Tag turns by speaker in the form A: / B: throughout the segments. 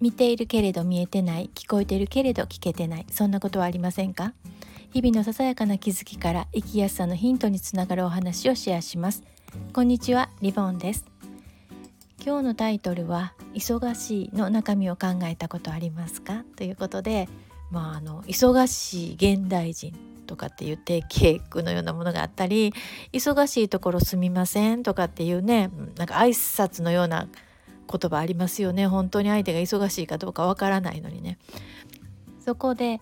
A: 見ているけれど見えてない聞こえているけれど聞けてないそんなことはありませんか？日々のささやかな気づきから生きやすさのヒントにつながるお話をシェアします。こんにちはリボンです。今日のタイトルは忙しいの中身を考えたことありますか？ということでまああの忙しい現代人とかっていう定型のようなものがあったり忙しいところすみませんとかっていうねなんか挨拶のような言葉ありますよね。本当に相手が忙しいかどうかわからないのにね。そこで、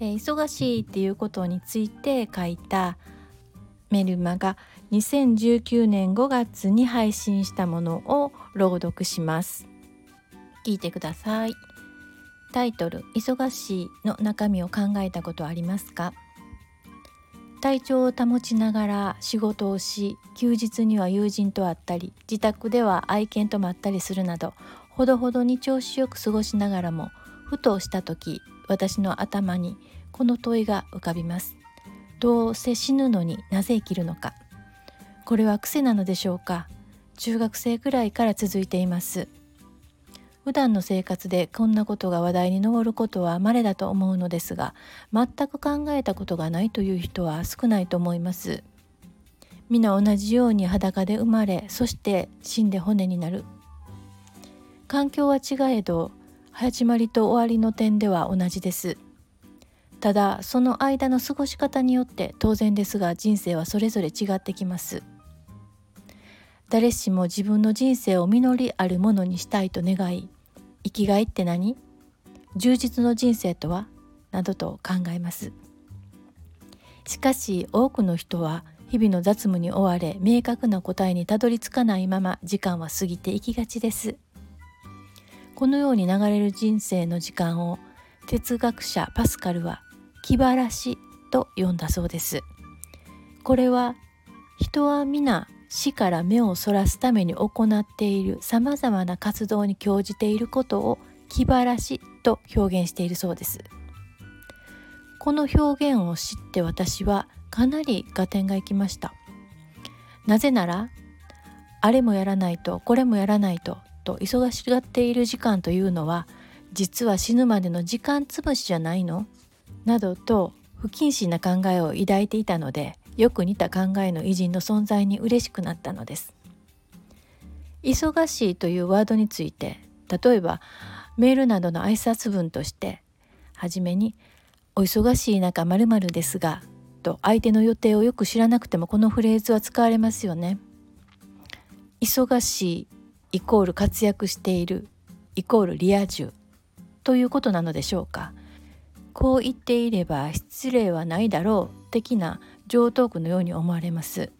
A: えー、忙しいっていうことについて書いたメルマが2019年5月に配信したものを朗読します。聞いてください。タイトル忙しいの中身を考えたことありますか？体調を保ちながら仕事をし休日には友人と会ったり自宅では愛犬とまったりするなどほどほどに調子よく過ごしながらもふとした時私の頭にこの問いが浮かびます。どうせ死ぬのになぜ生きるのか。これは癖なのでしょうか。中学生くらいから続いています。普段の生活でこんなことが話題に上ることは稀だと思うのですが全く考えたことがないという人は少ないと思います。皆同じように裸で生まれそして死んで骨になる。環境は違えど始まりと終わりの点では同じです。ただその間の過ごし方によって当然ですが人生はそれぞれ違ってきます。誰しも自分の人生を実りあるものにしたいと願い生きがいって何？充実の人生とは？などと考えます。しかし多くの人は日々の雑務に追われ明確な答えにたどり着かないまま時間は過ぎていきがちです。このように流れる人生の時間を哲学者パスカルは気晴らしと呼んだそうです。これは人は皆死から目をそらすために行っているさまざまな活動に興じていることを気晴らしと表現しているそうです。この表現を知って私はかなり合点がいきました。なぜならあれもやらないとこれもやらないとと忙しがっている時間というのは実は死ぬまでの時間つぶしじゃないの？などと不謹慎な考えを抱いていたのでよく似た考えの偉人の存在に嬉しくなったのです忙しいというワードについて例えばメールなどの挨拶文としてはじめに「お忙しい中まるですが」と相手の予定をよく知らなくてもこのフレーズは使われますよね。忙しいイコール活躍しているイコールリア充ということなのでしょうか。こう言っていれば失礼はないだろう的な常套句のように思われます。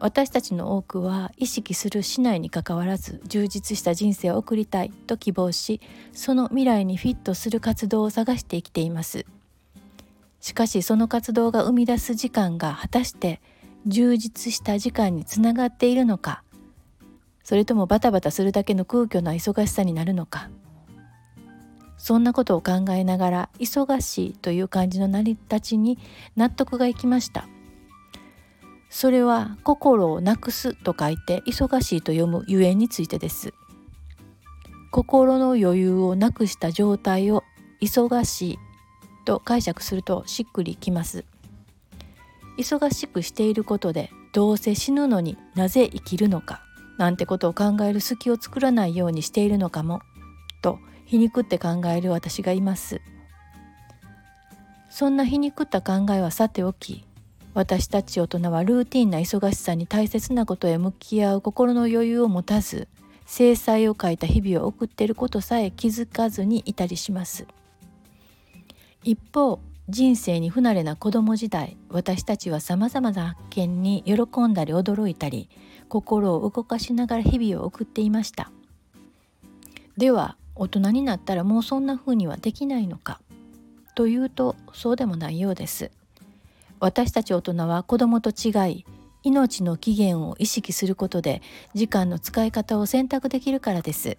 A: 私たちの多くは意識するしないにかかわらず充実した人生を送りたいと希望しその未来にフィットする活動を探して生きています。しかしその活動が生み出す時間が果たして充実した時間につながっているのかそれともバタバタするだけの空虚な忙しさになるのか。そんなことを考えながら忙しいという感じの成り立ちに納得がいきました。それは心をなくすと書いて忙しいと読むゆえんについてです。心の余裕をなくした状態を忙しいと解釈するとしっくりきます。忙しくしていることでどうせ死ぬのになぜ生きるのかなんてことを考える隙を作らないようにしているのかもと皮肉って考える私がいます。そんな皮肉った考えはさておき私たち大人はルーティンな忙しさに大切なことへ向き合う心の余裕を持たず制裁を書いた日々を送っていることさえ気づかずにいたりします。一方人生に不慣れな子供時代私たちはさまざまな発見に喜んだり驚いたり心を動かしながら日々を送っていました。では大人になったらもうそんな風にはできないのか。というとそうでもないようです。私たち大人は子供と違い命の期限を意識することで時間の使い方を選択できるからです。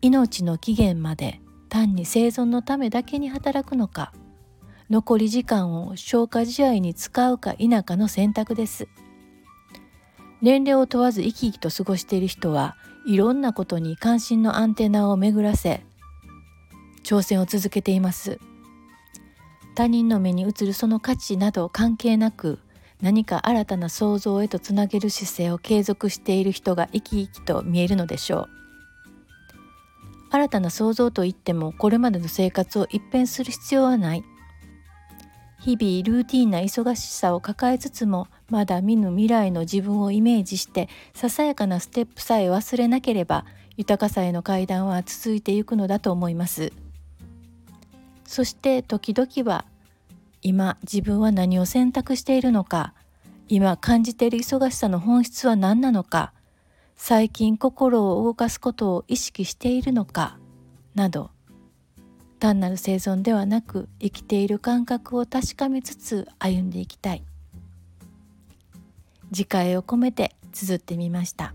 A: 命の期限まで単に生存のためだけに働くのか。残り時間を消化試合に使うか否かの選択です。年齢を問わず生き生きと過ごしている人はいろんなことに関心のアンテナを巡らせ挑戦を続けています。他人の目に映るその価値など関係なく何か新たな想像へとつなげる姿勢を継続している人が生き生きと見えるのでしょう。新たな想像といってもこれまでの生活を一変する必要はない。日々ルーティンな忙しさを抱えつつもまだ見ぬ未来の自分をイメージしてささやかなステップさえ忘れなければ豊かさへの階段は続いていくのだと思います。そして時々は今自分は何を選択しているのか今感じている忙しさの本質は何なのか最近心を動かすことを意識しているのかなど単なる生存ではなく生きている感覚を確かめつつ歩んでいきたい。次回を込めて綴ってみました。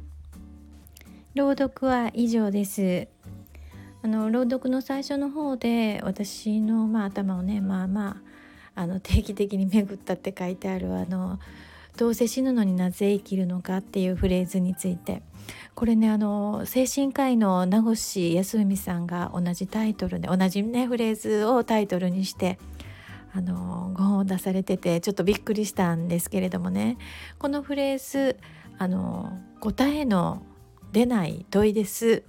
A: 朗読は以上です。あの朗読の最初の方で私の、まあ、頭をねまあまああの定期的に巡ったって書いてあるあのどうせ死ぬのになぜ生きるのかっていうフレーズについて。これねあの精神科医の名越康文さんが同じタイトルで同じねフレーズをタイトルにしてあのご本を出されててちょっとびっくりしたんですけれどもね。このフレーズあの答えの出ない問いです。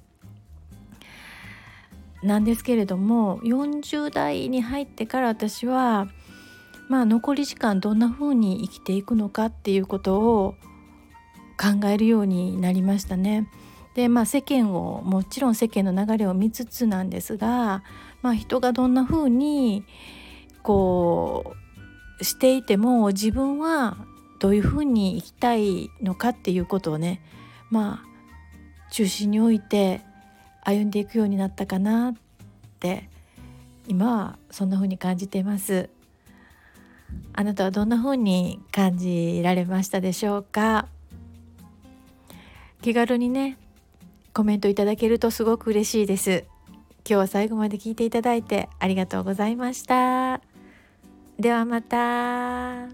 A: なんですけれども40代に入ってから私はまあ残り時間どんな風に生きていくのかっていうことを考えるようになりましたね。でまあ世間をもちろん世間の流れを見つつなんですが、まあ、人がどんな風にこうしていても自分はどういう風に生きたいのかっていうことをねまあ中心に置いて歩んでいくようになったかなって今はそんな風に感じています。あなたはどんな風に感じられましたでしょうか？気軽にねコメントいただけるとすごく嬉しいです。今日は最後まで聞いていただいてありがとうございました。ではまた。